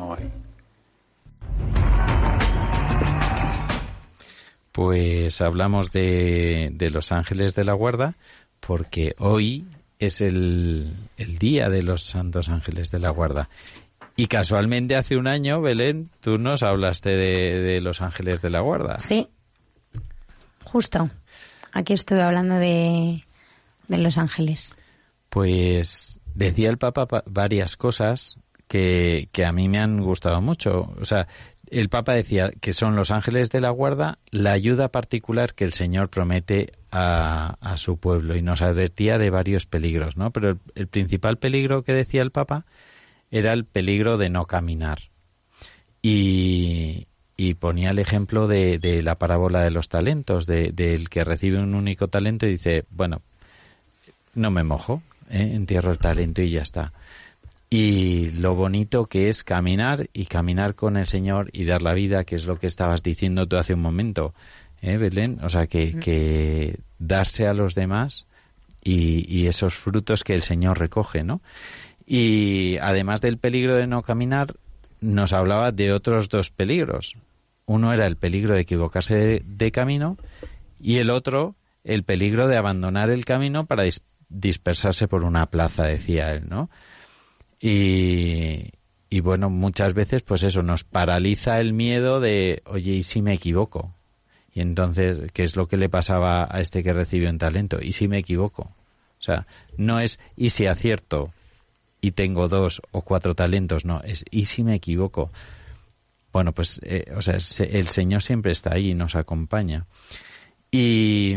Pues hablamos de, de los ángeles de la guarda porque hoy es el, el día de los santos ángeles de la guarda. Y casualmente hace un año, Belén, tú nos hablaste de, de los ángeles de la guarda. Sí, justo. Aquí estuve hablando de, de los ángeles? Pues decía el Papa pa- varias cosas que, que a mí me han gustado mucho. O sea, el Papa decía que son los ángeles de la guarda la ayuda particular que el Señor promete a, a su pueblo y nos advertía de varios peligros, ¿no? Pero el, el principal peligro que decía el Papa era el peligro de no caminar. Y, y ponía el ejemplo de, de la parábola de los talentos, de- del que recibe un único talento y dice, bueno, no me mojo, ¿eh? entierro el talento y ya está. Y lo bonito que es caminar y caminar con el Señor y dar la vida, que es lo que estabas diciendo tú hace un momento, ¿eh, Belén? O sea, que, que darse a los demás y, y esos frutos que el Señor recoge, ¿no? Y además del peligro de no caminar, nos hablaba de otros dos peligros. Uno era el peligro de equivocarse de, camino y el otro el peligro de abandonar el camino para dis- dispersarse por una plaza, decía él, ¿no? Y, y bueno, muchas veces pues eso nos paraliza el miedo de, oye, ¿y si me equivoco? Y entonces, ¿qué es lo que le pasaba a este que recibió un talento? ¿Y si me equivoco? O sea, no es ¿y si acierto? Y tengo dos o cuatro talentos, no, es ¿y si me equivoco? Bueno, pues, eh, o sea, se- el Señor siempre está ahí y nos acompaña. Y,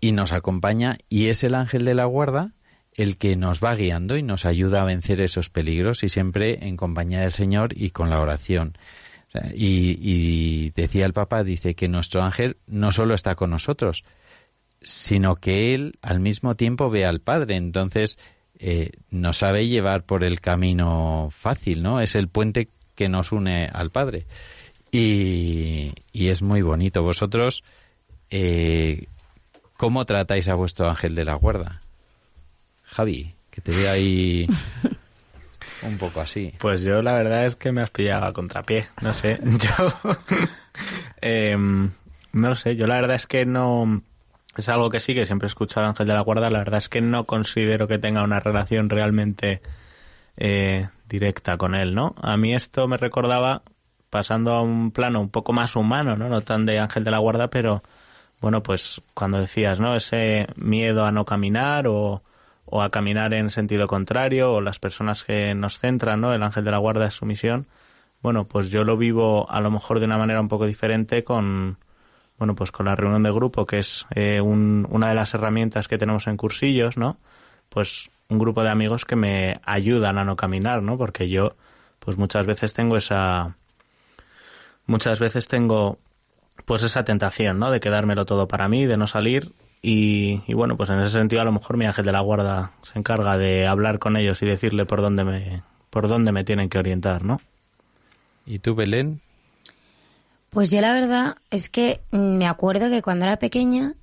y nos acompaña y es el ángel de la guarda el que nos va guiando y nos ayuda a vencer esos peligros y siempre en compañía del Señor y con la oración. Y, y decía el Papa, dice que nuestro ángel no solo está con nosotros, sino que él al mismo tiempo ve al Padre. Entonces eh, nos sabe llevar por el camino fácil, ¿no? Es el puente que nos une al Padre. Y, y es muy bonito. Vosotros, eh, ¿cómo tratáis a vuestro ángel de la guarda? Javi, que te veo ahí un poco así. Pues yo la verdad es que me has pillado a contrapié, no sé, yo... em, no sé, yo la verdad es que no... Es algo que sí, que siempre he escuchado Ángel de la Guarda, la verdad es que no considero que tenga una relación realmente eh, directa con él, ¿no? A mí esto me recordaba, pasando a un plano un poco más humano, ¿no? No tan de Ángel de la Guarda, pero bueno, pues cuando decías, ¿no? Ese miedo a no caminar o, o a caminar en sentido contrario o las personas que nos centran, ¿no? El ángel de la guarda es su misión. Bueno, pues yo lo vivo a lo mejor de una manera un poco diferente con, bueno, pues con la reunión de grupo, que es eh, un- una de las herramientas que tenemos en cursillos, ¿no? Pues un grupo de amigos que me ayudan a no caminar, ¿no? Porque yo, pues muchas veces tengo esa, muchas veces tengo pues esa tentación, ¿no? De quedármelo todo para mí, de no salir. Y, y bueno, pues en ese sentido a lo mejor mi ángel de la guarda se encarga de hablar con ellos y decirle por dónde me, por dónde me tienen que orientar, ¿no? ¿Y tú, Belén? Pues yo la verdad es que me acuerdo que cuando era pequeña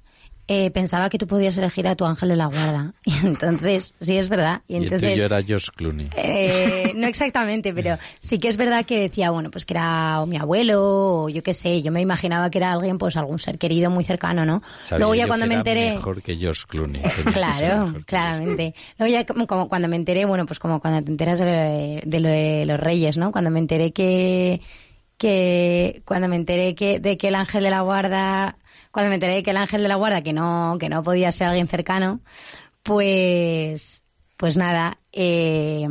eh, pensaba que tú podías elegir a tu ángel de la guarda. Y entonces, sí es verdad. Y Y el entonces, tuyo era George Clooney. Eh, no exactamente, pero sí que es verdad que decía, bueno, pues que era o mi abuelo o yo qué sé, yo me imaginaba que era alguien, pues algún ser querido muy cercano, ¿no? Sabía Luego ya cuando que me enteré... Mejor que George Clooney. Claro, que claramente. Luego ya como, como cuando me enteré, bueno, pues como cuando te enteras de lo de, de lo de los reyes, ¿no? Cuando me enteré que, que, cuando me enteré que, de que el ángel de la guarda, cuando me enteré de que el ángel de la guarda, que no, que no podía ser alguien cercano, pues, pues nada, eh,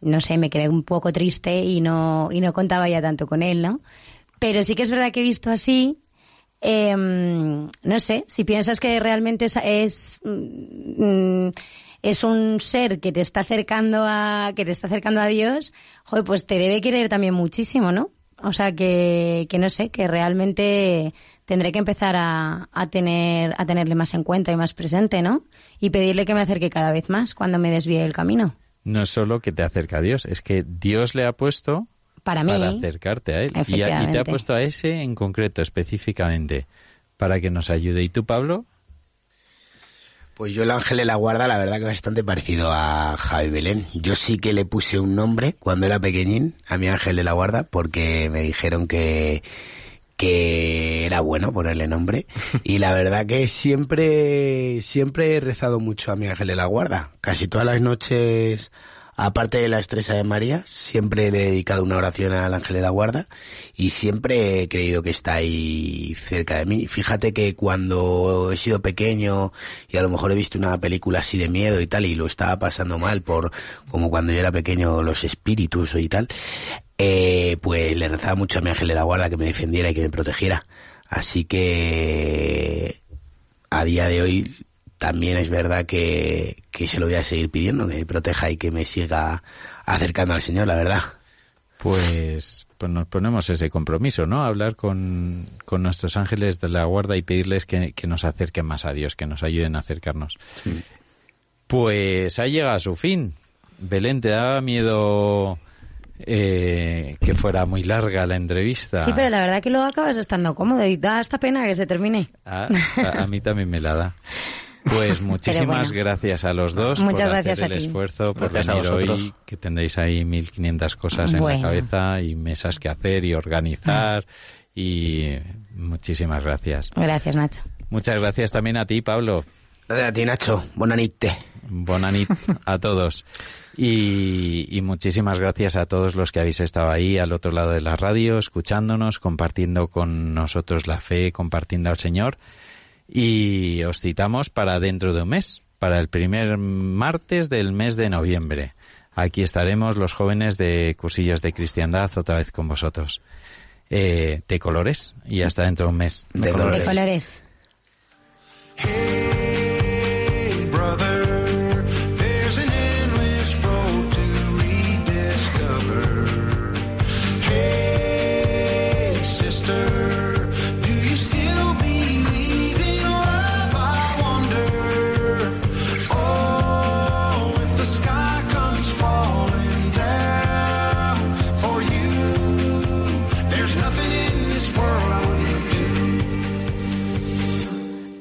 no sé, me quedé un poco triste y no, y no contaba ya tanto con él, ¿no? Pero sí que es verdad que he visto así, eh, no sé, si piensas que realmente es, mm, es un ser que te está acercando a, que te está acercando a Dios, pues te debe querer también muchísimo, ¿no? O sea que, que no sé, que realmente tendré que empezar a, a tener, a tenerle más en cuenta y más presente, ¿no? Y pedirle que me acerque cada vez más cuando me desvíe del camino. No es solo que te acerca a Dios, es que Dios le ha puesto Para mí, para acercarte a Él. Y, a- y te ha puesto a ese en concreto, específicamente, para que nos ayude. ¿Y tú, Pablo? Pues yo el ángel de la guarda, la verdad que bastante parecido a Javi Belén. Yo sí que le puse un nombre cuando era pequeñín a mi ángel de la guarda porque me dijeron que que era bueno ponerle nombre y la verdad que siempre siempre he rezado mucho a mi ángel de la guarda. Casi todas las noches aparte de las tres Ave María, siempre he dedicado una oración al ángel de la guarda y siempre he creído que está ahí cerca de mí. Fíjate que cuando he sido pequeño y a lo mejor he visto una película así de miedo y tal y lo estaba pasando mal por como cuando yo era pequeño los espíritus y tal, eh, pues le rezaba mucho a mi ángel de la guarda que me defendiera y que me protegiera. Así que a día de hoy también es verdad que, que se lo voy a seguir pidiendo, que me proteja y que me siga acercando al Señor, la verdad. Pues, pues nos ponemos ese compromiso, ¿no? Hablar con, con nuestros ángeles de la guarda y pedirles que, que nos acerquen más a Dios, que nos ayuden a acercarnos. Pues ha llegado a su fin. Belén, ¿te daba miedo eh, que fuera muy larga la entrevista? Sí, pero la verdad que luego acabas estando cómodo y da esta pena que se termine. A, a- a mí también me la da. Pues muchísimas bueno. gracias a los dos Muchas por gracias hacer a el ti. esfuerzo, por Gracias venir hoy, que tendréis ahí 1500 cosas en la cabeza y mesas que hacer y organizar y muchísimas gracias. Gracias, Nacho. Muchas gracias también a ti, Pablo. Gracias a ti, Nacho. Bonanite. Bonanit a todos. Y, y muchísimas gracias a todos los que habéis estado ahí al otro lado de la radio, escuchándonos, compartiendo con nosotros la fe, compartiendo al Señor. Y os citamos para dentro de un mes, para el primer martes del mes de noviembre. Aquí estaremos los jóvenes de Cursillos de Cristiandad otra vez con vosotros. Eh, de colores y hasta dentro de un mes. De De colores. colores.